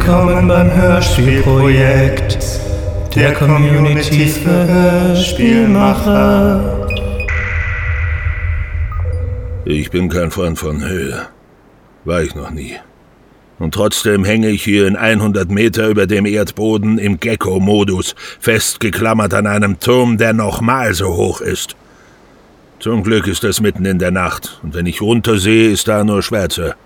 Willkommen beim Hörspielprojekt der Community für Hörspielmacher. Ich bin kein Freund von Höhe. War ich noch nie. Und trotzdem hänge ich hier in 100 Meter über dem Erdboden im Gecko-Modus, festgeklammert an einem Turm, der nochmal so hoch ist. Zum Glück ist es mitten in der Nacht, und wenn ich runtersehe, ist da nur Schwärze.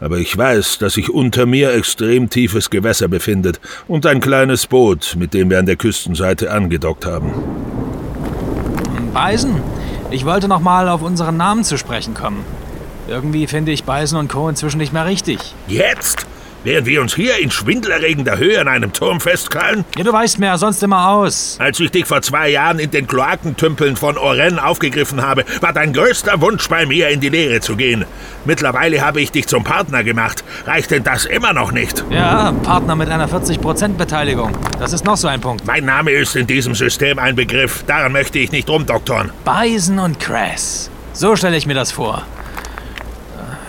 Aber ich weiß, dass sich unter mir extrem tiefes Gewässer befindet und ein kleines Boot, mit dem wir an der Küstenseite angedockt haben. Beisen, ich wollte noch mal auf unseren Namen zu sprechen kommen. Irgendwie finde ich Beisen und Co. inzwischen nicht mehr richtig. Jetzt? Während wir uns hier in schwindelerregender Höhe an einem Turm festkrallen? Ja, du weißt mir sonst immer aus. Als ich dich vor zwei Jahren in den Kloakentümpeln von Oren aufgegriffen habe, war dein größter Wunsch bei mir, in die Lehre zu gehen. Mittlerweile habe ich dich zum Partner gemacht. Reicht denn das immer noch nicht? Ja, Partner mit einer 40% Beteiligung. Das ist noch so ein Punkt. Mein Name ist in diesem System ein Begriff. Daran möchte ich nicht rumdoktoren. Beisen und Crass. So stelle ich mir das vor.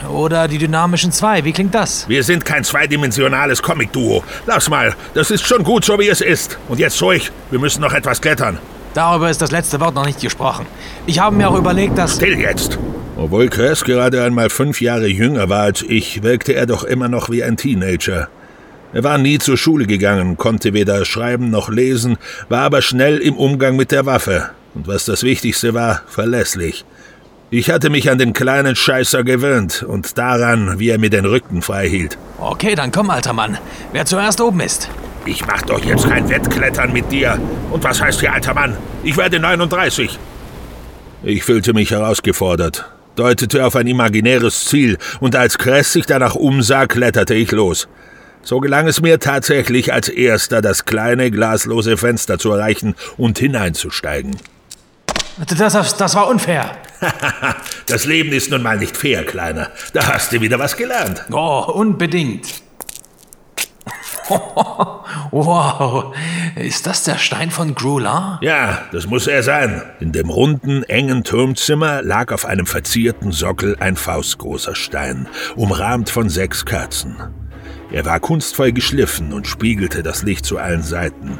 Oder die dynamischen zwei. Wie klingt das? Wir sind kein zweidimensionales Comic-Duo. Lass mal, das ist schon gut so, wie es ist. Und jetzt ruhig, wir müssen noch etwas klettern. Darüber ist das letzte Wort noch nicht gesprochen. Ich habe mir auch überlegt, dass... Still jetzt! Obwohl Chris gerade einmal fünf Jahre jünger war als ich, wirkte er doch immer noch wie ein Teenager. Er war nie zur Schule gegangen, konnte weder schreiben noch lesen, war aber schnell im Umgang mit der Waffe. Und was das Wichtigste war, verlässlich. Ich hatte mich an den kleinen Scheißer gewöhnt und daran, wie er mir den Rücken frei hielt. Okay, dann komm, alter Mann. Wer zuerst oben ist. Ich mach doch jetzt kein Wettklettern mit dir. Und was heißt hier alter Mann? Ich werde 39. Ich fühlte mich herausgefordert, deutete auf ein imaginäres Ziel, und als Kress sich danach umsah, kletterte ich los. So gelang es mir tatsächlich als erster, das kleine glaslose Fenster zu erreichen und hineinzusteigen. Das, das, das war unfair. das Leben ist nun mal nicht fair, Kleiner. Da hast du wieder was gelernt. Oh, unbedingt. wow, ist das der Stein von Grula? Ja, das muss er sein. In dem runden, engen Turmzimmer lag auf einem verzierten Sockel ein faustgroßer Stein, umrahmt von sechs Kerzen. Er war kunstvoll geschliffen und spiegelte das Licht zu allen Seiten.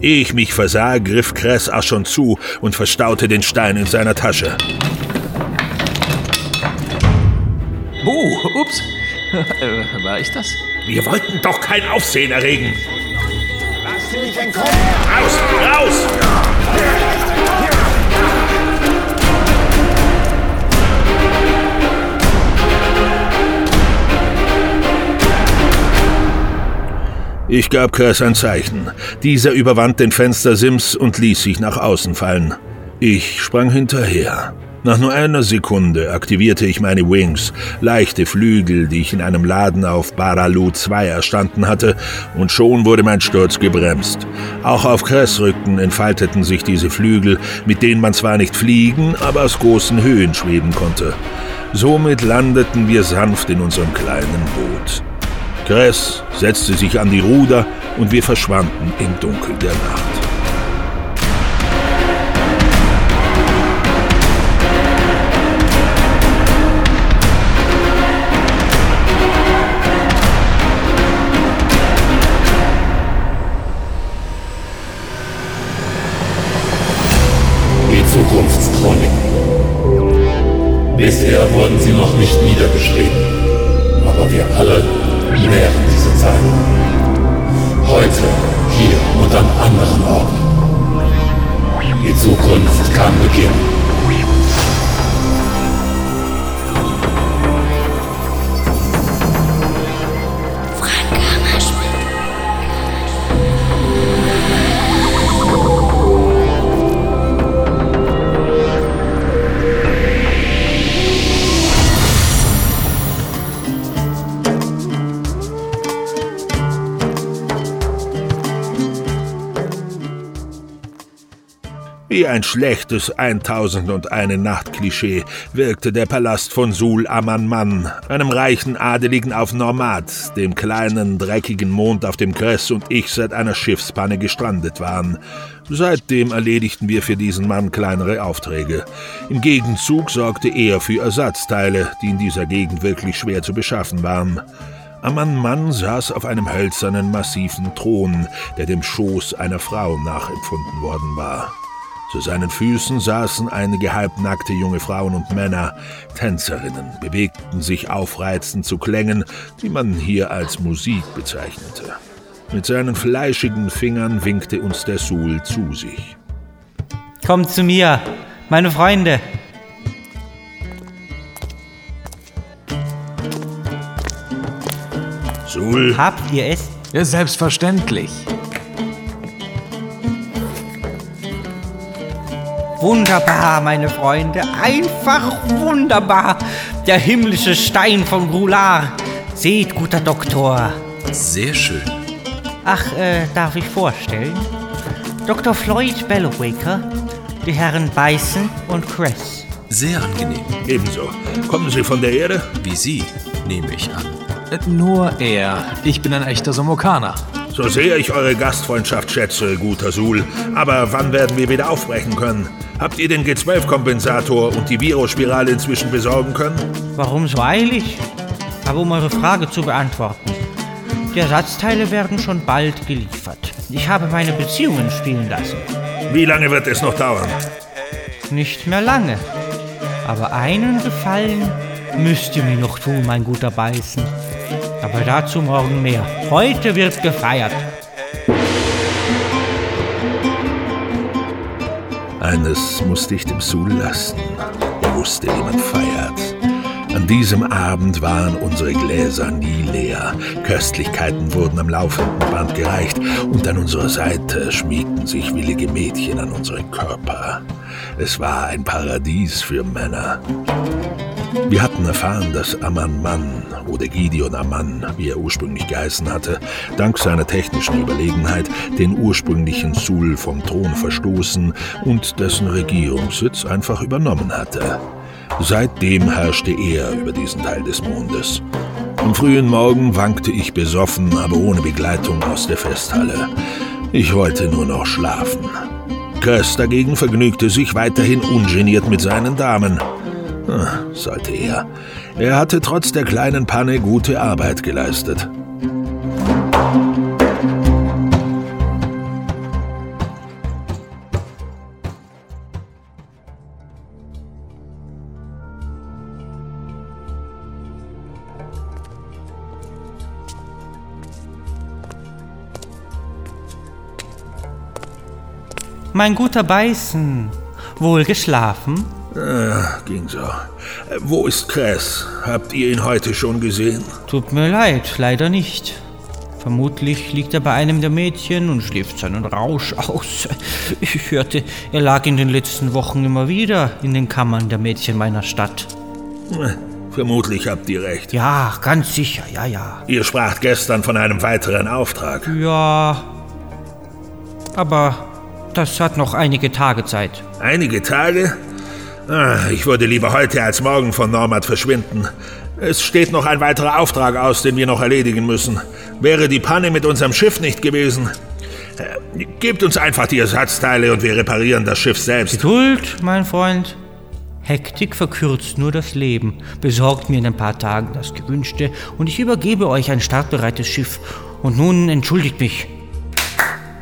Ehe ich mich versah, griff Kress auch schon zu und verstaute den Stein in seiner Tasche. Oh, ups. War ich das? Wir wollten doch kein Aufsehen erregen. Lass sie nicht entkommen! Raus! Raus! Ich gab Kers ein Zeichen. Dieser überwand den Fenstersims und ließ sich nach außen fallen. Ich sprang hinterher. Nach nur einer Sekunde aktivierte ich meine Wings, leichte Flügel, die ich in einem Laden auf Baralu 2 erstanden hatte, und schon wurde mein Sturz gebremst. Auch auf Kressrücken entfalteten sich diese Flügel, mit denen man zwar nicht fliegen, aber aus großen Höhen schweben konnte. Somit landeten wir sanft in unserem kleinen Boot. Kress setzte sich an die Ruder und wir verschwanden im Dunkel der Nacht. Bisher wurden sie noch nicht niedergeschrieben, aber wir alle nähren diese Zeit. Heute, hier und an anderen Orten. Die Zukunft kann beginnen. Wie ein schlechtes 1001 Nacht-Klischee wirkte der Palast von Sul Amanman, einem reichen Adeligen auf Normat, dem kleinen, dreckigen Mond, auf dem Kress und ich seit einer Schiffspanne gestrandet waren. Seitdem erledigten wir für diesen Mann kleinere Aufträge. Im Gegenzug sorgte er für Ersatzteile, die in dieser Gegend wirklich schwer zu beschaffen waren. Amman Mann saß auf einem hölzernen, massiven Thron, der dem Schoß einer Frau nachempfunden worden war. Zu seinen Füßen saßen einige halbnackte junge Frauen und Männer, Tänzerinnen, bewegten sich aufreizend zu Klängen, die man hier als Musik bezeichnete. Mit seinen fleischigen Fingern winkte uns der Sul zu sich. Kommt zu mir, meine Freunde. Sul, Habt ihr es? Ja, selbstverständlich. Wunderbar, meine Freunde. Einfach wunderbar. Der himmlische Stein von Grular. Seht, guter Doktor. Sehr schön. Ach, äh, darf ich vorstellen? Dr. Floyd Bellowaker, die Herren Bison und Cress. Sehr angenehm. ebenso. Kommen Sie von der Erde? Wie Sie, nehme ich an. Äh, Nur er. Ich bin ein echter Somokaner. So sehr ich eure Gastfreundschaft schätze, guter Sul. Aber wann werden wir wieder aufbrechen können? Habt ihr den G12-Kompensator und die Virusspirale inzwischen besorgen können? Warum so eilig? Aber um eure Frage zu beantworten. Die Ersatzteile werden schon bald geliefert. Ich habe meine Beziehungen spielen lassen. Wie lange wird es noch dauern? Nicht mehr lange. Aber einen Gefallen müsst ihr mir noch tun, mein guter Beißen. Aber dazu morgen mehr. Heute wird gefeiert. Eines musste ich dem Sul lassen. Er wusste, wie man feiert. An diesem Abend waren unsere Gläser nie leer. Köstlichkeiten wurden am laufenden Band gereicht und an unserer Seite schmiegten sich willige Mädchen an unsere Körper. Es war ein Paradies für Männer. Wir hatten erfahren, dass Amman Mann oder Gideon Amman, wie er ursprünglich geheißen hatte, dank seiner technischen Überlegenheit den ursprünglichen Sul vom Thron verstoßen und dessen Regierungssitz einfach übernommen hatte. Seitdem herrschte er über diesen Teil des Mondes. Am frühen Morgen wankte ich besoffen, aber ohne Begleitung aus der Festhalle. Ich wollte nur noch schlafen. Chris dagegen vergnügte sich weiterhin ungeniert mit seinen Damen. Ah, sollte er. Er hatte trotz der kleinen Panne gute Arbeit geleistet. Mein guter Beißen. Wohl geschlafen? Ah, ging so. Äh, Wo ist Chris? Habt ihr ihn heute schon gesehen? Tut mir leid, leider nicht. Vermutlich liegt er bei einem der Mädchen und schläft seinen Rausch aus. Ich hörte, er lag in den letzten Wochen immer wieder in den Kammern der Mädchen meiner Stadt. Äh, Vermutlich habt ihr recht. Ja, ganz sicher, ja, ja. Ihr spracht gestern von einem weiteren Auftrag. Ja. Aber das hat noch einige Tage Zeit. Einige Tage? Ah, ich würde lieber heute als morgen von Normat verschwinden. Es steht noch ein weiterer Auftrag aus, den wir noch erledigen müssen. Wäre die Panne mit unserem Schiff nicht gewesen. Äh, Gebt uns einfach die Ersatzteile und wir reparieren das Schiff selbst. Geduld, mein Freund. Hektik verkürzt nur das Leben. Besorgt mir in ein paar Tagen das Gewünschte und ich übergebe euch ein startbereites Schiff. Und nun entschuldigt mich.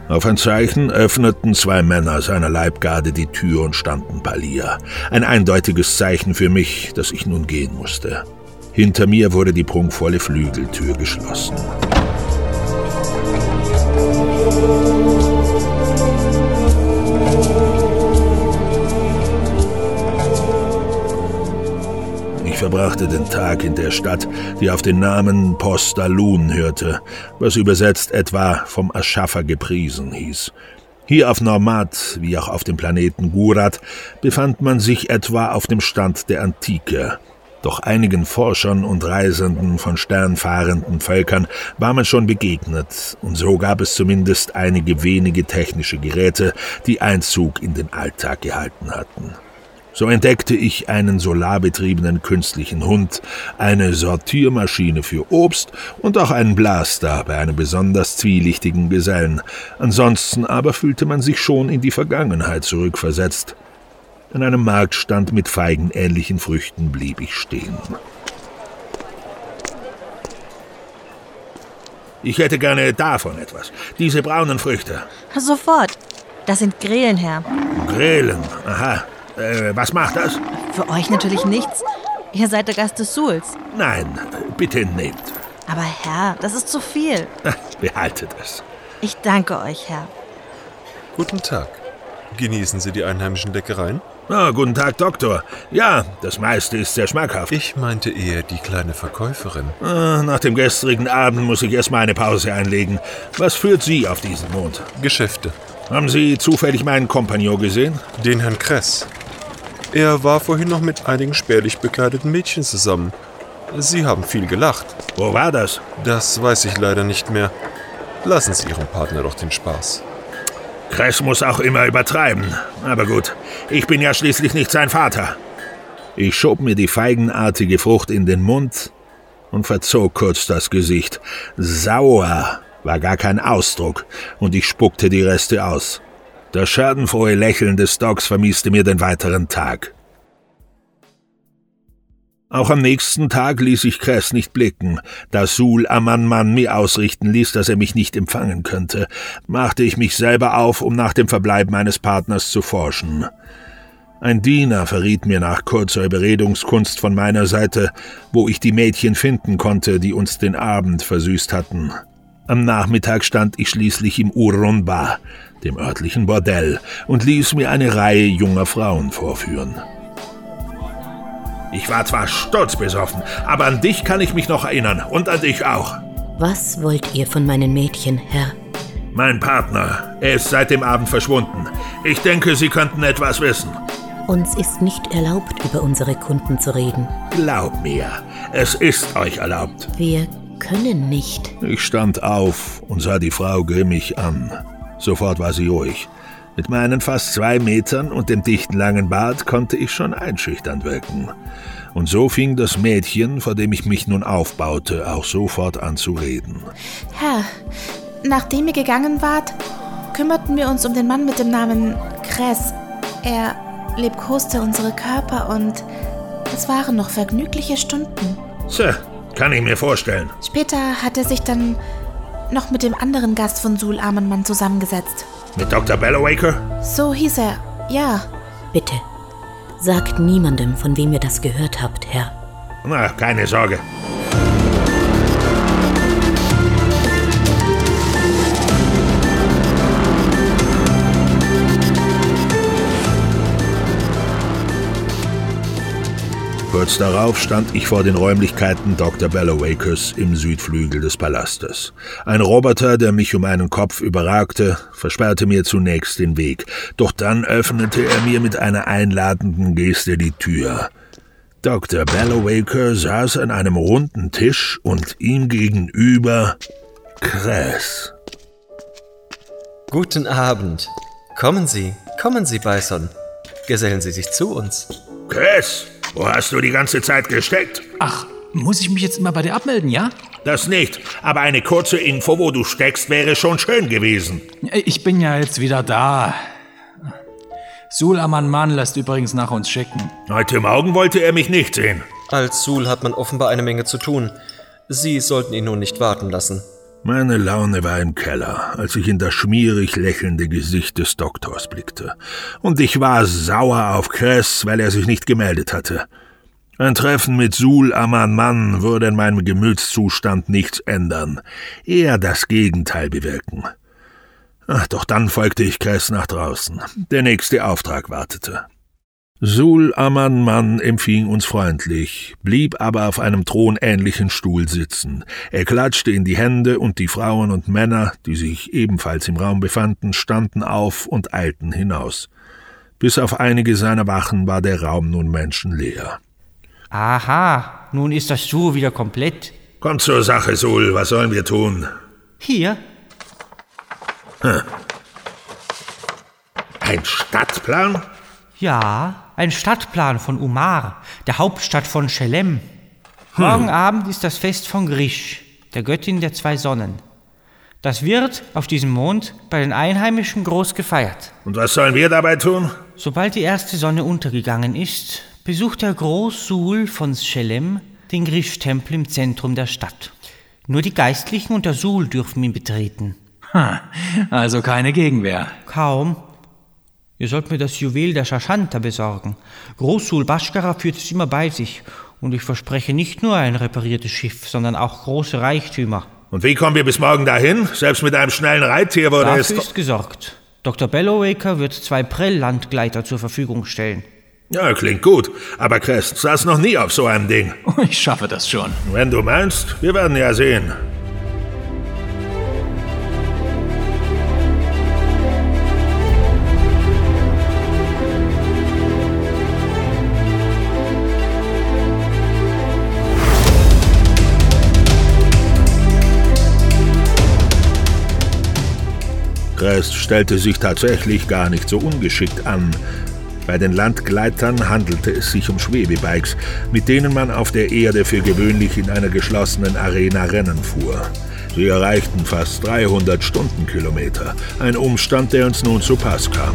Auf ein Zeichen öffneten zwei Männer seiner Leibgarde die Tür und standen Palia. Ein eindeutiges Zeichen für mich, dass ich nun gehen musste. Hinter mir wurde die prunkvolle Flügeltür geschlossen. Ich verbrachte den Tag in der Stadt, die auf den Namen Postalun hörte, was übersetzt etwa vom Erschaffer gepriesen hieß. Hier auf Normat, wie auch auf dem Planeten Gurat, befand man sich etwa auf dem Stand der Antike. Doch einigen Forschern und Reisenden von sternfahrenden Völkern war man schon begegnet, und so gab es zumindest einige wenige technische Geräte, die Einzug in den Alltag gehalten hatten. So entdeckte ich einen solarbetriebenen künstlichen Hund, eine Sortiermaschine für Obst und auch einen Blaster bei einem besonders zwielichtigen Gesellen. Ansonsten aber fühlte man sich schon in die Vergangenheit zurückversetzt. An einem Marktstand mit feigenähnlichen Früchten blieb ich stehen. Ich hätte gerne davon etwas. Diese braunen Früchte. Sofort. Das sind Grillen, Herr. Grillen. Aha. Äh, was macht das? Für euch natürlich nichts. Ihr seid der Gast des Suls. Nein, bitte nehmt. Aber Herr, das ist zu viel. Behaltet es. Ich danke euch, Herr. Guten Tag. Genießen Sie die einheimischen Leckereien? Ah, guten Tag, Doktor. Ja, das meiste ist sehr schmackhaft. Ich meinte eher die kleine Verkäuferin. Ah, nach dem gestrigen Abend muss ich erst mal eine Pause einlegen. Was führt Sie auf diesen Mond? Geschäfte. Haben Sie zufällig meinen Kompagnon gesehen? Den Herrn Kress. Er war vorhin noch mit einigen spärlich bekleideten Mädchen zusammen. Sie haben viel gelacht. Wo war das? Das weiß ich leider nicht mehr. Lassen Sie Ihrem Partner doch den Spaß. Kress muss auch immer übertreiben. Aber gut, ich bin ja schließlich nicht sein Vater. Ich schob mir die feigenartige Frucht in den Mund und verzog kurz das Gesicht. Sauer war gar kein Ausdruck, und ich spuckte die Reste aus. Das schadenfrohe Lächeln des Dogs vermieste mir den weiteren Tag. Auch am nächsten Tag ließ ich Kress nicht blicken. Da Sul Amanman mir ausrichten ließ, dass er mich nicht empfangen könnte, machte ich mich selber auf, um nach dem Verbleib meines Partners zu forschen. Ein Diener verriet mir nach kurzer Überredungskunst von meiner Seite, wo ich die Mädchen finden konnte, die uns den Abend versüßt hatten. Am Nachmittag stand ich schließlich im Urunba, dem örtlichen Bordell, und ließ mir eine Reihe junger Frauen vorführen. Ich war zwar sturzbesoffen, aber an dich kann ich mich noch erinnern und an dich auch. Was wollt ihr von meinen Mädchen, Herr? Mein Partner, er ist seit dem Abend verschwunden. Ich denke, Sie könnten etwas wissen. Uns ist nicht erlaubt, über unsere Kunden zu reden. Glaub mir, es ist euch erlaubt. Wir können nicht. Ich stand auf und sah die Frau grimmig an. Sofort war sie ruhig. Mit meinen fast zwei Metern und dem dichten langen Bart konnte ich schon einschüchternd wirken. Und so fing das Mädchen, vor dem ich mich nun aufbaute, auch sofort an zu reden. Herr, nachdem ihr gegangen wart, kümmerten wir uns um den Mann mit dem Namen Kress. Er liebkoste unsere Körper und es waren noch vergnügliche Stunden. Tja, kann ich mir vorstellen. Später hat er sich dann noch mit dem anderen Gast von Sul Amenmann zusammengesetzt. Mit Dr. Bellowaker? So hieß er, ja. Bitte, sagt niemandem, von wem ihr das gehört habt, Herr. Na, keine Sorge. Kurz darauf stand ich vor den Räumlichkeiten Dr. Bellowakers im Südflügel des Palastes. Ein Roboter, der mich um einen Kopf überragte, versperrte mir zunächst den Weg, doch dann öffnete er mir mit einer einladenden Geste die Tür. Dr. Bellowaker saß an einem runden Tisch und ihm gegenüber Kress. Guten Abend. Kommen Sie, kommen Sie, Bison. Gesellen Sie sich zu uns. Kress, wo hast du die ganze Zeit gesteckt? Ach, muss ich mich jetzt immer bei dir abmelden, ja? Das nicht, aber eine kurze Info, wo du steckst, wäre schon schön gewesen. Ich bin ja jetzt wieder da. Sul Amanman lässt übrigens nach uns schicken. Heute Morgen wollte er mich nicht sehen. Als Sul hat man offenbar eine Menge zu tun. Sie sollten ihn nun nicht warten lassen. Meine Laune war im Keller, als ich in das schmierig lächelnde Gesicht des Doktors blickte. Und ich war sauer auf Kress, weil er sich nicht gemeldet hatte. Ein Treffen mit Sul Mann würde in meinem Gemütszustand nichts ändern, eher das Gegenteil bewirken. Ach, doch dann folgte ich Kress nach draußen. Der nächste Auftrag wartete. Sul Aman Mann empfing uns freundlich, blieb aber auf einem thronähnlichen Stuhl sitzen. Er klatschte in die Hände und die Frauen und Männer, die sich ebenfalls im Raum befanden, standen auf und eilten hinaus. Bis auf einige seiner Wachen war der Raum nun menschenleer. Aha, nun ist das Duo wieder komplett. Kommt zur Sache, Sul, was sollen wir tun? Hier, Hm. Ein Stadtplan? Ja, ein Stadtplan von Umar, der Hauptstadt von Schelem. Morgen Abend ist das Fest von Grisch, der Göttin der zwei Sonnen. Das wird auf diesem Mond bei den Einheimischen groß gefeiert. Und was sollen wir dabei tun? Sobald die erste Sonne untergegangen ist, besucht der Großsul von Schelem den Grisch-Tempel im Zentrum der Stadt. Nur die Geistlichen und der Sul dürfen ihn betreten. Ha, also keine Gegenwehr. Kaum. Ihr sollt mir das Juwel der Shashanta besorgen. Großsul Bashkara führt es immer bei sich. Und ich verspreche nicht nur ein repariertes Schiff, sondern auch große Reichtümer. Und wie kommen wir bis morgen dahin? Selbst mit einem schnellen Reittier wurde Dafür es... ist gesorgt. Dr. Bellowaker wird zwei Prell-Landgleiter zur Verfügung stellen. Ja, klingt gut. Aber Crest saß noch nie auf so einem Ding. Ich schaffe das schon. Wenn du meinst, wir werden ja sehen. Crest stellte sich tatsächlich gar nicht so ungeschickt an. Bei den Landgleitern handelte es sich um Schwebebikes, mit denen man auf der Erde für gewöhnlich in einer geschlossenen Arena Rennen fuhr. Sie erreichten fast 300 Stundenkilometer, ein Umstand, der uns nun zu Pass kam.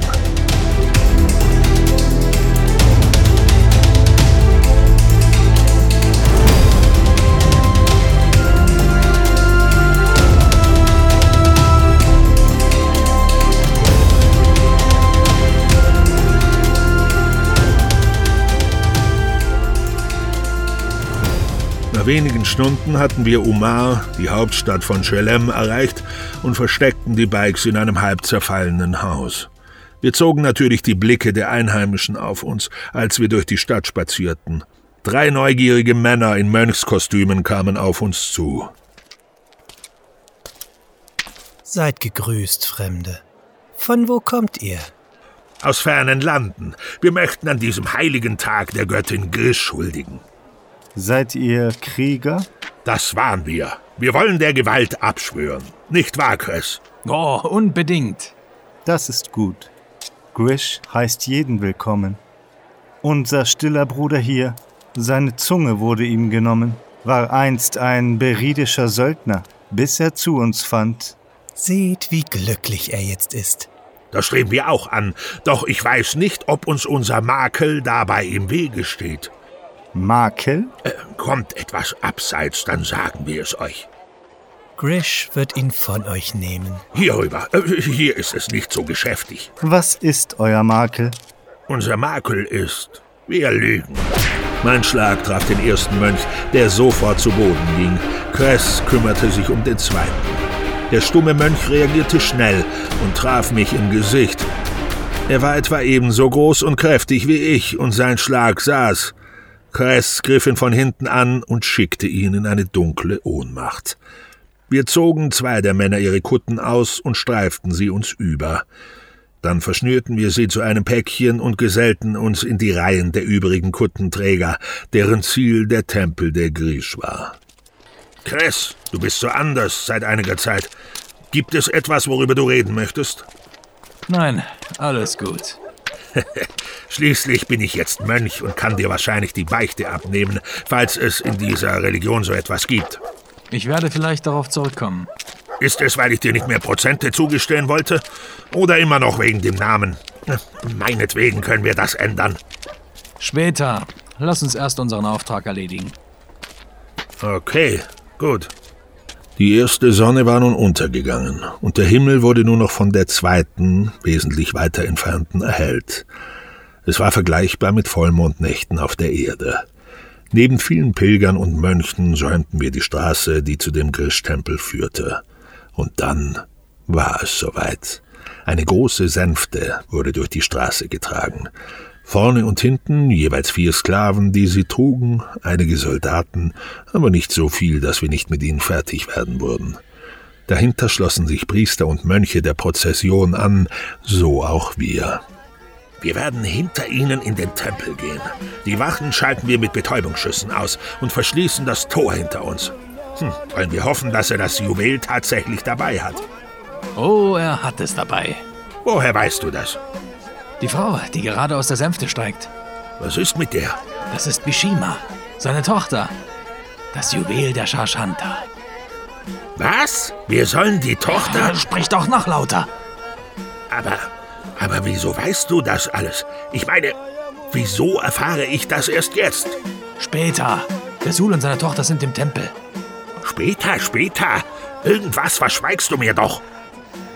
Nach wenigen Stunden hatten wir Umar, die Hauptstadt von Chelem, erreicht und versteckten die Bikes in einem halb zerfallenen Haus. Wir zogen natürlich die Blicke der Einheimischen auf uns, als wir durch die Stadt spazierten. Drei neugierige Männer in Mönchskostümen kamen auf uns zu. Seid gegrüßt, Fremde. Von wo kommt ihr? Aus fernen Landen. Wir möchten an diesem heiligen Tag der Göttin Grisch huldigen. Seid ihr Krieger? Das waren wir. Wir wollen der Gewalt abschwören. Nicht wahr, Chris? Oh, unbedingt. Das ist gut. Grish heißt jeden willkommen. Unser stiller Bruder hier, seine Zunge wurde ihm genommen, war einst ein beridischer Söldner, bis er zu uns fand. Seht, wie glücklich er jetzt ist. Das streben wir auch an, doch ich weiß nicht, ob uns unser Makel dabei im Wege steht. Makel? Äh, kommt etwas abseits, dann sagen wir es euch. Grish wird ihn von euch nehmen. Hierüber. Äh, hier ist es nicht so geschäftig. Was ist euer Makel? Unser Makel ist. Wir lügen. Mein Schlag traf den ersten Mönch, der sofort zu Boden ging. Kress kümmerte sich um den zweiten. Der stumme Mönch reagierte schnell und traf mich im Gesicht. Er war etwa ebenso groß und kräftig wie ich, und sein Schlag saß. Kress griff ihn von hinten an und schickte ihn in eine dunkle Ohnmacht. Wir zogen zwei der Männer ihre Kutten aus und streiften sie uns über. Dann verschnürten wir sie zu einem Päckchen und gesellten uns in die Reihen der übrigen Kuttenträger, deren Ziel der Tempel der Grisch war. Kress, du bist so anders seit einiger Zeit. Gibt es etwas, worüber du reden möchtest? Nein, alles gut. Schließlich bin ich jetzt Mönch und kann dir wahrscheinlich die Beichte abnehmen, falls es in dieser Religion so etwas gibt. Ich werde vielleicht darauf zurückkommen. Ist es, weil ich dir nicht mehr Prozente zugestehen wollte? Oder immer noch wegen dem Namen? Meinetwegen können wir das ändern. Später. Lass uns erst unseren Auftrag erledigen. Okay, gut. Die erste Sonne war nun untergegangen, und der Himmel wurde nur noch von der zweiten, wesentlich weiter entfernten erhellt. Es war vergleichbar mit Vollmondnächten auf der Erde. Neben vielen Pilgern und Mönchen säumten wir die Straße, die zu dem Grisch-Tempel führte. Und dann war es soweit. Eine große Sänfte wurde durch die Straße getragen. Vorne und hinten jeweils vier Sklaven, die sie trugen, einige Soldaten, aber nicht so viel, dass wir nicht mit ihnen fertig werden würden. Dahinter schlossen sich Priester und Mönche der Prozession an, so auch wir. Wir werden hinter ihnen in den Tempel gehen. Die Wachen schalten wir mit Betäubungsschüssen aus und verschließen das Tor hinter uns. Hm, wollen wir hoffen, dass er das Juwel tatsächlich dabei hat. Oh, er hat es dabei. Woher weißt du das? Die Frau, die gerade aus der Sänfte steigt. Was ist mit der? Das ist Bishima, seine Tochter. Das Juwel der Shashanta. Was? Wir sollen die Tochter. Ja, sprich doch noch lauter. Aber, aber wieso weißt du das alles? Ich meine, wieso erfahre ich das erst jetzt? Später. Der Sul und seine Tochter sind im Tempel. Später, später. Irgendwas verschweigst du mir doch.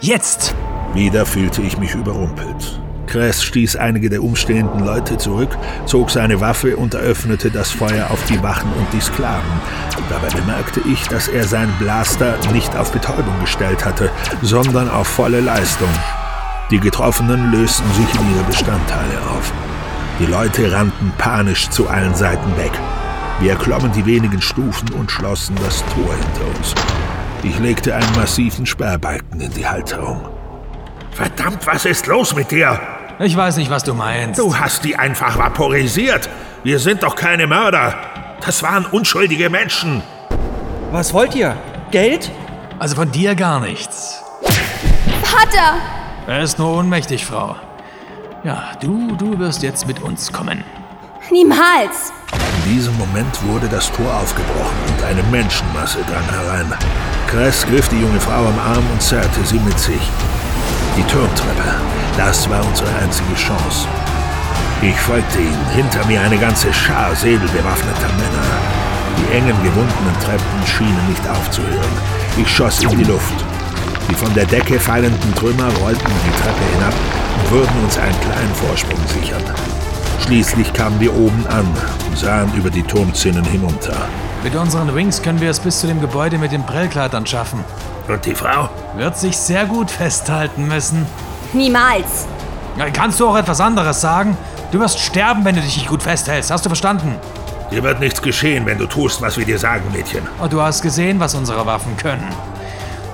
Jetzt! Wieder fühlte ich mich überrumpelt. Kress stieß einige der umstehenden Leute zurück, zog seine Waffe und eröffnete das Feuer auf die Wachen und die Sklaven. Dabei bemerkte ich, dass er seinen Blaster nicht auf Betäubung gestellt hatte, sondern auf volle Leistung. Die Getroffenen lösten sich in ihre Bestandteile auf. Die Leute rannten panisch zu allen Seiten weg. Wir erklommen die wenigen Stufen und schlossen das Tor hinter uns. Ich legte einen massiven Sperrbalken in die Halterung. Verdammt, was ist los mit dir? Ich weiß nicht, was du meinst. Du hast die einfach vaporisiert. Wir sind doch keine Mörder. Das waren unschuldige Menschen. Was wollt ihr? Geld? Also von dir gar nichts. Vater! Er ist nur ohnmächtig, Frau. Ja, du, du wirst jetzt mit uns kommen. Niemals! In diesem Moment wurde das Tor aufgebrochen und eine Menschenmasse drang herein. Kress griff die junge Frau am Arm und zerrte sie mit sich. Die Turmtreppe, das war unsere einzige Chance. Ich folgte ihnen, hinter mir eine ganze Schar säbelbewaffneter Männer. Die engen, gewundenen Treppen schienen nicht aufzuhören. Ich schoss in die Luft. Die von der Decke fallenden Trümmer rollten die Treppe hinab und würden uns einen kleinen Vorsprung sichern. Schließlich kamen wir oben an und sahen über die Turmzinnen hinunter. Mit unseren Wings können wir es bis zu dem Gebäude mit den Prellkleidern schaffen. Und die Frau? Wird sich sehr gut festhalten müssen. Niemals. Kannst du auch etwas anderes sagen? Du wirst sterben, wenn du dich nicht gut festhältst. Hast du verstanden? Dir wird nichts geschehen, wenn du tust, was wir dir sagen, Mädchen. Und du hast gesehen, was unsere Waffen können.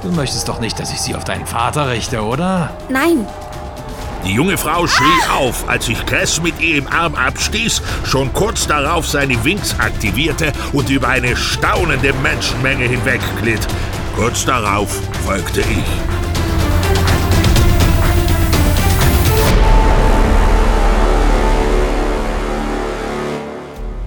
Du möchtest doch nicht, dass ich sie auf deinen Vater richte, oder? Nein. Die junge Frau schrie auf, als ich Kress mit ihr im Arm abstieß, schon kurz darauf seine Wings aktivierte und über eine staunende Menschenmenge hinwegglitt. Kurz darauf folgte ich.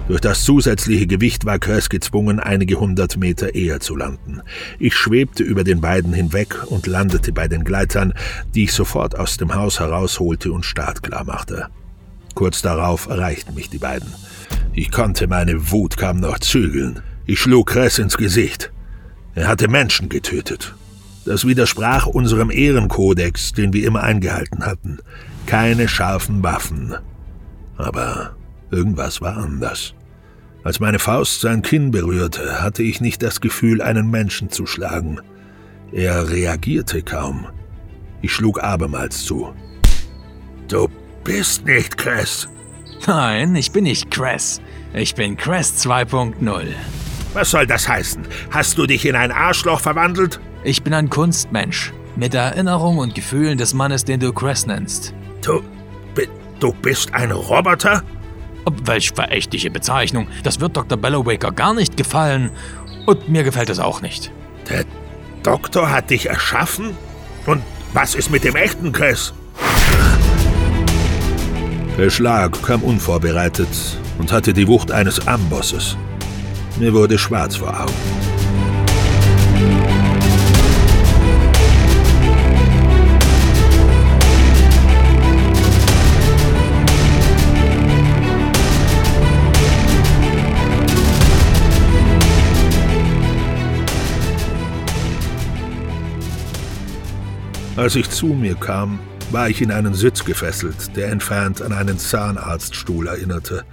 Durch das zusätzliche Gewicht war Curse gezwungen, einige hundert Meter eher zu landen. Ich schwebte über den beiden hinweg und landete bei den Gleitern, die ich sofort aus dem Haus herausholte und startklar machte. Kurz darauf erreichten mich die beiden. Ich konnte meine Wut kaum noch zügeln. Ich schlug Kress ins Gesicht. Er hatte Menschen getötet. Das widersprach unserem Ehrenkodex, den wir immer eingehalten hatten. Keine scharfen Waffen. Aber irgendwas war anders. Als meine Faust sein Kinn berührte, hatte ich nicht das Gefühl, einen Menschen zu schlagen. Er reagierte kaum. Ich schlug abermals zu. Du bist nicht Cress. Nein, ich bin nicht Cress. Ich bin Cress 2.0. Was soll das heißen? Hast du dich in ein Arschloch verwandelt? Ich bin ein Kunstmensch. Mit Erinnerung und Gefühlen des Mannes, den du Cress nennst. Du. Du bist ein Roboter? Welch verächtliche Bezeichnung. Das wird Dr. Bellowaker gar nicht gefallen. Und mir gefällt es auch nicht. Der Doktor hat dich erschaffen? Und was ist mit dem echten Chris? Der Schlag kam unvorbereitet und hatte die Wucht eines Ambosses. Mir wurde schwarz vor Augen. Als ich zu mir kam, war ich in einen Sitz gefesselt, der entfernt an einen Zahnarztstuhl erinnerte.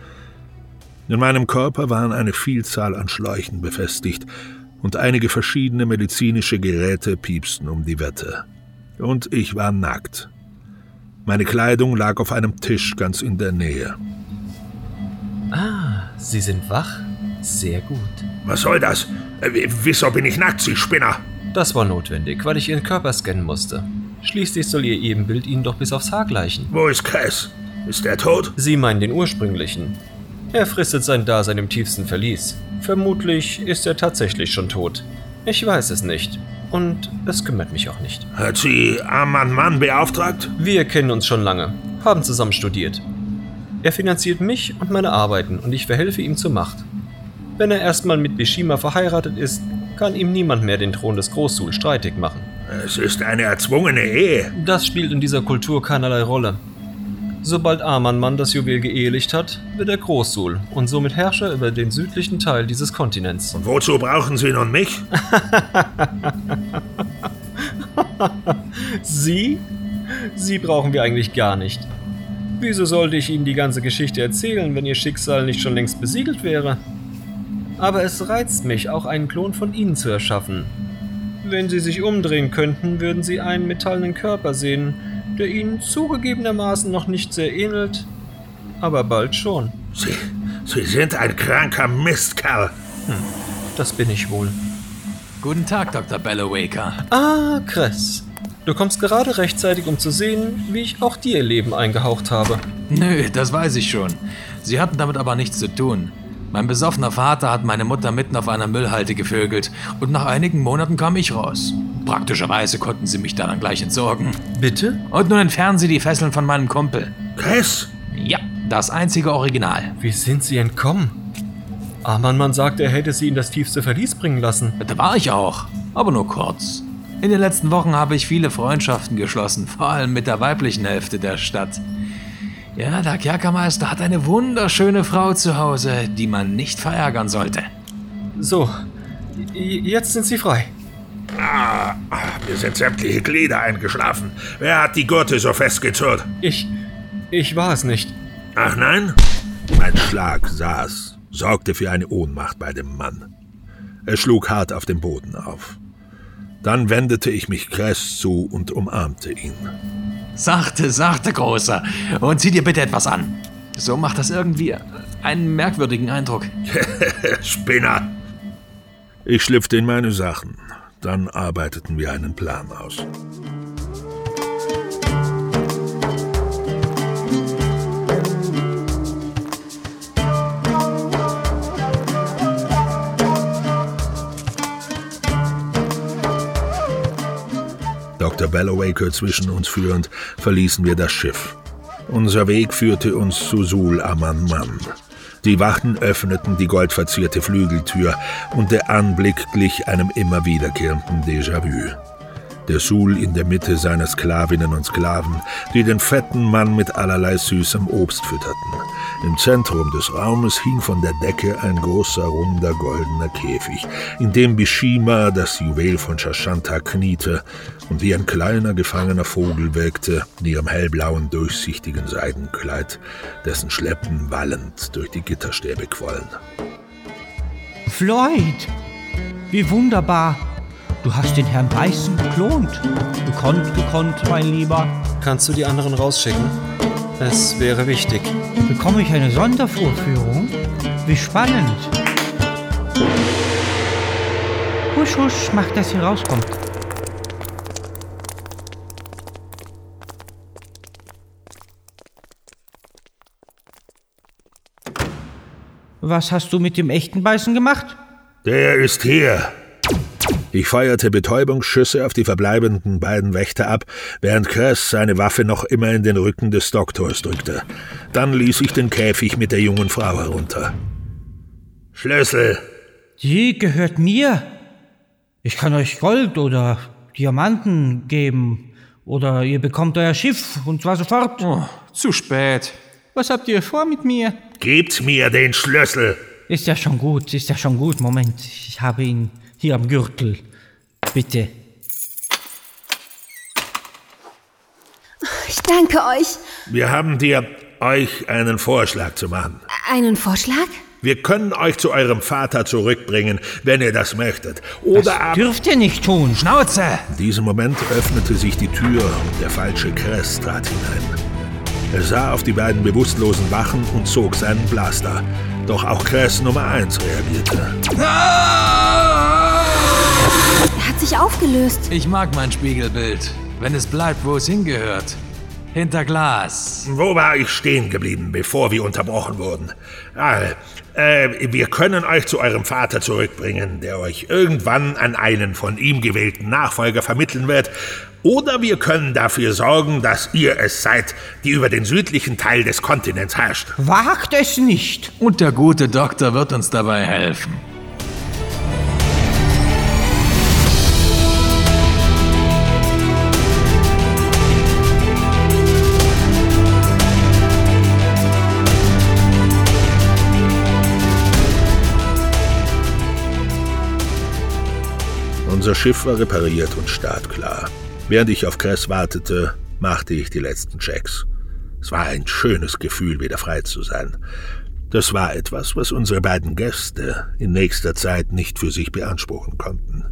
In meinem Körper waren eine Vielzahl an Schläuchen befestigt und einige verschiedene medizinische Geräte piepsten um die Wette. Und ich war nackt. Meine Kleidung lag auf einem Tisch ganz in der Nähe. Ah, Sie sind wach? Sehr gut. Was soll das? Äh, wieso bin ich nackt, Sie Spinner? Das war notwendig, weil ich Ihren Körper scannen musste. Schließlich soll Ihr Ebenbild Ihnen doch bis aufs Haar gleichen. Wo ist Cass? Ist er tot? Sie meinen den ursprünglichen. Er fristet sein Dasein im tiefsten Verlies. Vermutlich ist er tatsächlich schon tot. Ich weiß es nicht. Und es kümmert mich auch nicht. Hat sie Arman Mann beauftragt? Wir kennen uns schon lange, haben zusammen studiert. Er finanziert mich und meine Arbeiten und ich verhelfe ihm zur Macht. Wenn er erstmal mit Bishima verheiratet ist, kann ihm niemand mehr den Thron des Großsul streitig machen. Es ist eine erzwungene Ehe. Das spielt in dieser Kultur keinerlei Rolle. Sobald Amann das Juwel geehelicht hat, wird er Großsul und somit Herrscher über den südlichen Teil dieses Kontinents. Und wozu brauchen Sie nun mich? Sie? Sie brauchen wir eigentlich gar nicht. Wieso sollte ich Ihnen die ganze Geschichte erzählen, wenn Ihr Schicksal nicht schon längst besiegelt wäre? Aber es reizt mich, auch einen Klon von Ihnen zu erschaffen. Wenn Sie sich umdrehen könnten, würden Sie einen metallenen Körper sehen, der Ihnen zugegebenermaßen noch nicht sehr ähnelt, aber bald schon. Sie, Sie sind ein kranker Mistkerl. Hm, das bin ich wohl. Guten Tag, Dr. Bellowaker. Ah, Kress. Du kommst gerade rechtzeitig, um zu sehen, wie ich auch dir ihr Leben eingehaucht habe. Nö, das weiß ich schon. Sie hatten damit aber nichts zu tun. Mein besoffener Vater hat meine Mutter mitten auf einer Müllhalde gevögelt und nach einigen Monaten kam ich raus. Praktischerweise konnten sie mich dann gleich entsorgen. Bitte? Und nun entfernen sie die Fesseln von meinem Kumpel. Chris? Ja, das einzige Original. Wie sind sie entkommen? Amann sagte, er hätte sie in das tiefste Verlies bringen lassen. Da war ich auch, aber nur kurz. In den letzten Wochen habe ich viele Freundschaften geschlossen, vor allem mit der weiblichen Hälfte der Stadt. Ja, der Kerkermeister hat eine wunderschöne Frau zu Hause, die man nicht verärgern sollte. So, jetzt sind Sie frei. Ah, mir sind sämtliche Glieder eingeschlafen. Wer hat die Gurte so festgezurrt? Ich. Ich war es nicht. Ach nein? Mein Schlag saß, sorgte für eine Ohnmacht bei dem Mann. Er schlug hart auf den Boden auf. Dann wendete ich mich Kress zu und umarmte ihn. Sachte, sachte, Großer. Und zieh dir bitte etwas an. So macht das irgendwie einen merkwürdigen Eindruck. Spinner! Ich schlüpfte in meine Sachen. Dann arbeiteten wir einen Plan aus. Dr. Bellowaker zwischen uns führend, verließen wir das Schiff. Unser Weg führte uns zu Sul Aman Man. Die Wachen öffneten die goldverzierte Flügeltür und der Anblick glich einem immer wiederkehrenden Déjà-vu der Sul in der Mitte seiner Sklavinnen und Sklaven, die den fetten Mann mit allerlei süßem Obst fütterten. Im Zentrum des Raumes hing von der Decke ein großer, runder, goldener Käfig, in dem Bishima, das Juwel von Shashanta, kniete und wie ein kleiner, gefangener Vogel wirkte, in ihrem hellblauen, durchsichtigen Seidenkleid, dessen Schleppen wallend durch die Gitterstäbe quollen. Floyd! Wie wunderbar! Du hast den Herrn Beißen geklont. Gekonnt, gekonnt, mein Lieber. Kannst du die anderen rausschicken? Es wäre wichtig. Bekomme ich eine Sondervorführung? Wie spannend. Husch, husch, mach, dass sie rauskommt. Was hast du mit dem echten Beißen gemacht? Der ist hier. Ich feuerte Betäubungsschüsse auf die verbleibenden beiden Wächter ab, während Kress seine Waffe noch immer in den Rücken des Doktors drückte. Dann ließ ich den Käfig mit der jungen Frau herunter. Schlüssel. Die gehört mir. Ich kann euch Gold oder Diamanten geben. Oder ihr bekommt euer Schiff und zwar sofort. Oh, zu spät. Was habt ihr vor mit mir? Gebt mir den Schlüssel. Ist ja schon gut, ist ja schon gut. Moment, ich habe ihn hier am Gürtel. Bitte. Ich danke euch. Wir haben dir euch einen Vorschlag zu machen. Einen Vorschlag? Wir können euch zu eurem Vater zurückbringen, wenn ihr das möchtet. Oder das ab dürft ihr nicht tun. Schnauze! In diesem Moment öffnete sich die Tür und der falsche Kress trat hinein. Er sah auf die beiden bewusstlosen Wachen und zog seinen Blaster. Doch auch Kress Nummer 1 reagierte. Er hat sich aufgelöst. Ich mag mein Spiegelbild, wenn es bleibt, wo es hingehört. Hinter Glas. Wo war ich stehen geblieben, bevor wir unterbrochen wurden? Ah, äh, wir können euch zu eurem Vater zurückbringen, der euch irgendwann an einen von ihm gewählten Nachfolger vermitteln wird. Oder wir können dafür sorgen, dass ihr es seid, die über den südlichen Teil des Kontinents herrscht. Wagt es nicht. Und der gute Doktor wird uns dabei helfen. Unser Schiff war repariert und startklar. Während ich auf Kress wartete, machte ich die letzten Checks. Es war ein schönes Gefühl, wieder frei zu sein. Das war etwas, was unsere beiden Gäste in nächster Zeit nicht für sich beanspruchen konnten.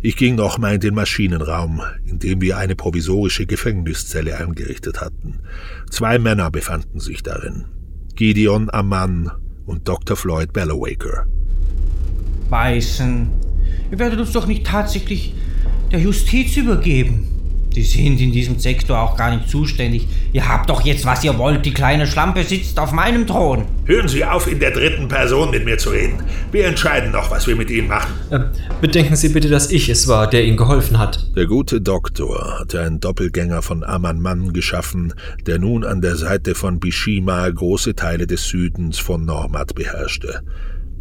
Ich ging nochmal in den Maschinenraum, in dem wir eine provisorische Gefängniszelle eingerichtet hatten. Zwei Männer befanden sich darin. Gideon Ammann und Dr. Floyd Bellowaker. Beißen. Ihr werdet uns doch nicht tatsächlich der Justiz übergeben. Die sind in diesem Sektor auch gar nicht zuständig. Ihr habt doch jetzt, was ihr wollt. Die kleine Schlampe sitzt auf meinem Thron. Hören Sie auf, in der dritten Person mit mir zu reden. Wir entscheiden noch, was wir mit Ihnen machen. Äh, bedenken Sie bitte, dass ich es war, der Ihnen geholfen hat. Der gute Doktor hatte einen Doppelgänger von Aman Mann geschaffen, der nun an der Seite von Bishima große Teile des Südens von Normat beherrschte.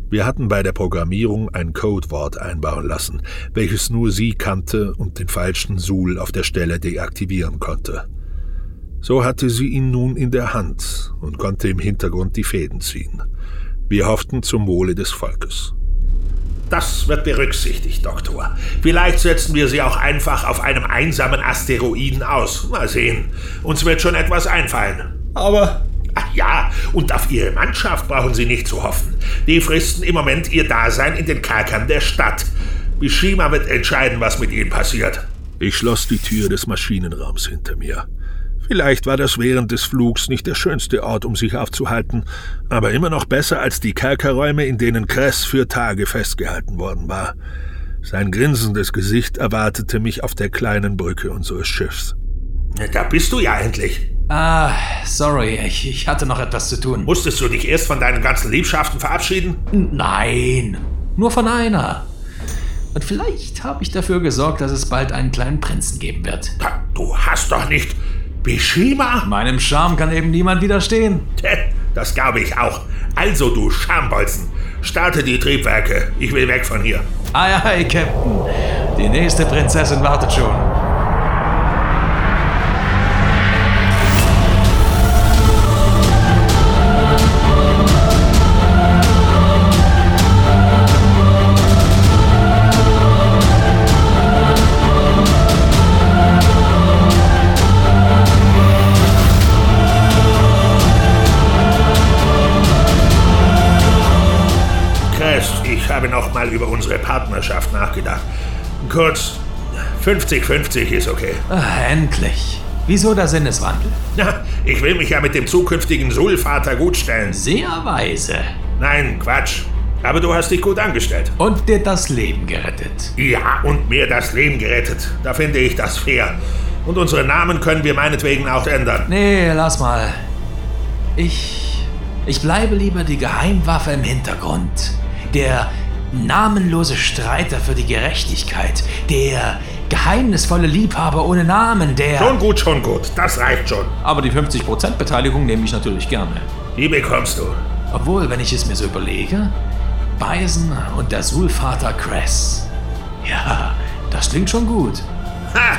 Wir hatten bei der Programmierung ein Codewort einbauen lassen, welches nur sie kannte und den falschen Suhl auf der Stelle deaktivieren konnte. So hatte sie ihn nun in der Hand und konnte im Hintergrund die Fäden ziehen. Wir hofften zum Wohle des Volkes. Das wird berücksichtigt, Doktor. Vielleicht setzen wir sie auch einfach auf einem einsamen Asteroiden aus. Mal sehen. Uns wird schon etwas einfallen. Aber Ach ja, und auf Ihre Mannschaft brauchen Sie nicht zu hoffen. Die fristen im Moment ihr Dasein in den Kerkern der Stadt. Bishima wird entscheiden, was mit ihnen passiert. Ich schloss die Tür des Maschinenraums hinter mir. Vielleicht war das während des Flugs nicht der schönste Ort, um sich aufzuhalten, aber immer noch besser als die Kerkerräume, in denen Kress für Tage festgehalten worden war. Sein grinsendes Gesicht erwartete mich auf der kleinen Brücke unseres Schiffs. Da bist du ja endlich. Ah, sorry, ich, ich hatte noch etwas zu tun. Musstest du dich erst von deinen ganzen Liebschaften verabschieden? Nein, nur von einer. Und vielleicht habe ich dafür gesorgt, dass es bald einen kleinen Prinzen geben wird. Du hast doch nicht Bishima? Meinem Charme kann eben niemand widerstehen. Das glaube ich auch. Also, du Schambolzen, starte die Triebwerke. Ich will weg von hier. Ei, ei, Captain. Die nächste Prinzessin wartet schon. Ich habe noch mal über unsere Partnerschaft nachgedacht. Kurz, 50-50 ist okay. Ach, endlich. Wieso der Sinneswandel? Ja, ich will mich ja mit dem zukünftigen Sulvater gutstellen. Sehr weise. Nein, Quatsch. Aber du hast dich gut angestellt. Und dir das Leben gerettet. Ja, und mir das Leben gerettet. Da finde ich das fair. Und unsere Namen können wir meinetwegen auch ändern. Nee, lass mal. Ich. Ich bleibe lieber die Geheimwaffe im Hintergrund. Der namenlose Streiter für die Gerechtigkeit. Der geheimnisvolle Liebhaber ohne Namen. Der. Schon gut, schon gut. Das reicht schon. Aber die 50% Beteiligung nehme ich natürlich gerne. Die bekommst du. Obwohl, wenn ich es mir so überlege, Beisen und der Sulvater Cress. Ja, das klingt schon gut. Ha!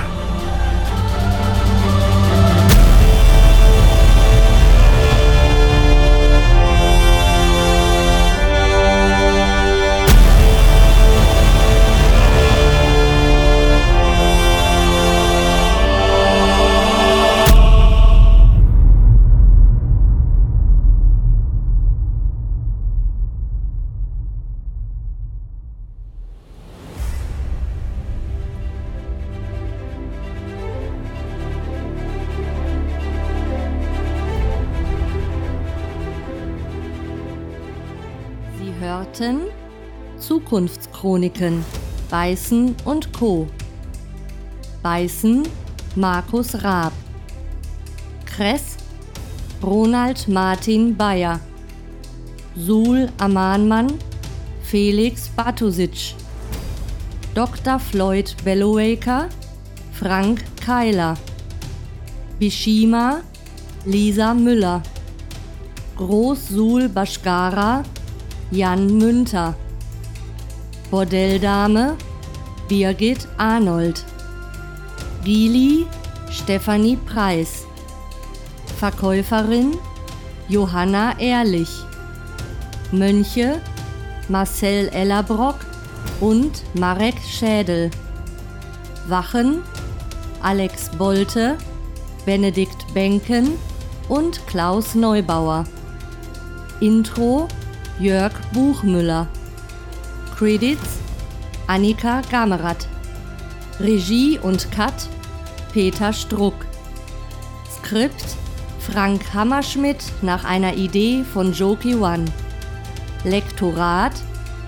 Hörten Zukunftschroniken Beißen und Co. Beißen Markus Raab. Kress Ronald Martin Bayer. Sul Amanmann Felix Batusic. Dr. Floyd Bellowaker Frank Keiler. Bishima Lisa Müller. Groß-Sul Bashkara Jan Münter. Bordelldame Birgit Arnold. Gili Stefanie Preis. Verkäuferin Johanna Ehrlich. Mönche Marcel Ellerbrock, und Marek Schädel. Wachen Alex Bolte, Benedikt Benken und Klaus Neubauer. Intro Jörg Buchmüller. Credits Annika Gamerath. Regie und Cut Peter Struck. Skript Frank Hammerschmidt nach einer Idee von Joki One. Lektorat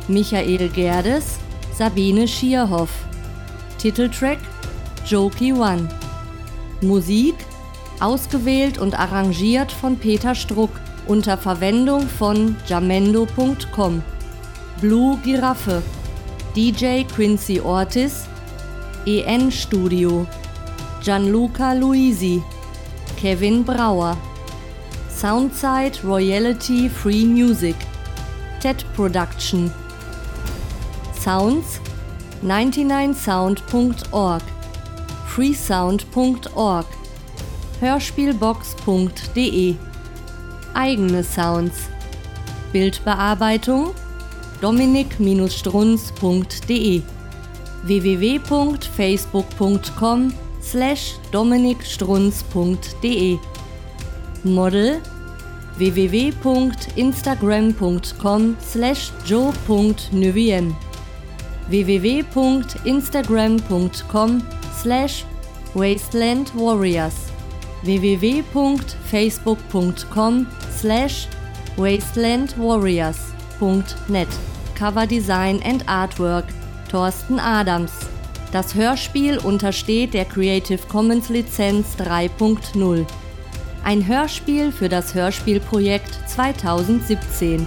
Michael Gerdes, Sabine Schierhoff. Titeltrack Joki One. Musik ausgewählt und arrangiert von Peter Struck unter Verwendung von jamendo.com. Blue Giraffe, DJ Quincy Ortiz, EN Studio, Gianluca Luisi, Kevin Brauer, Soundside Royalty Free Music, TED Production, Sounds. 99sound.org, freesound.org, hörspielbox.de eigene Sounds. Bildbearbeitung dominik-strunz.de www.facebook.com slash dominikstrunz.de Model www.instagram.com slash joe.neviem www.instagram.com slash wasteland warriors www.facebook.com slash wastelandwarriors.net Cover Design and Artwork Thorsten Adams. Das Hörspiel untersteht der Creative Commons Lizenz 3.0 Ein Hörspiel für das Hörspielprojekt 2017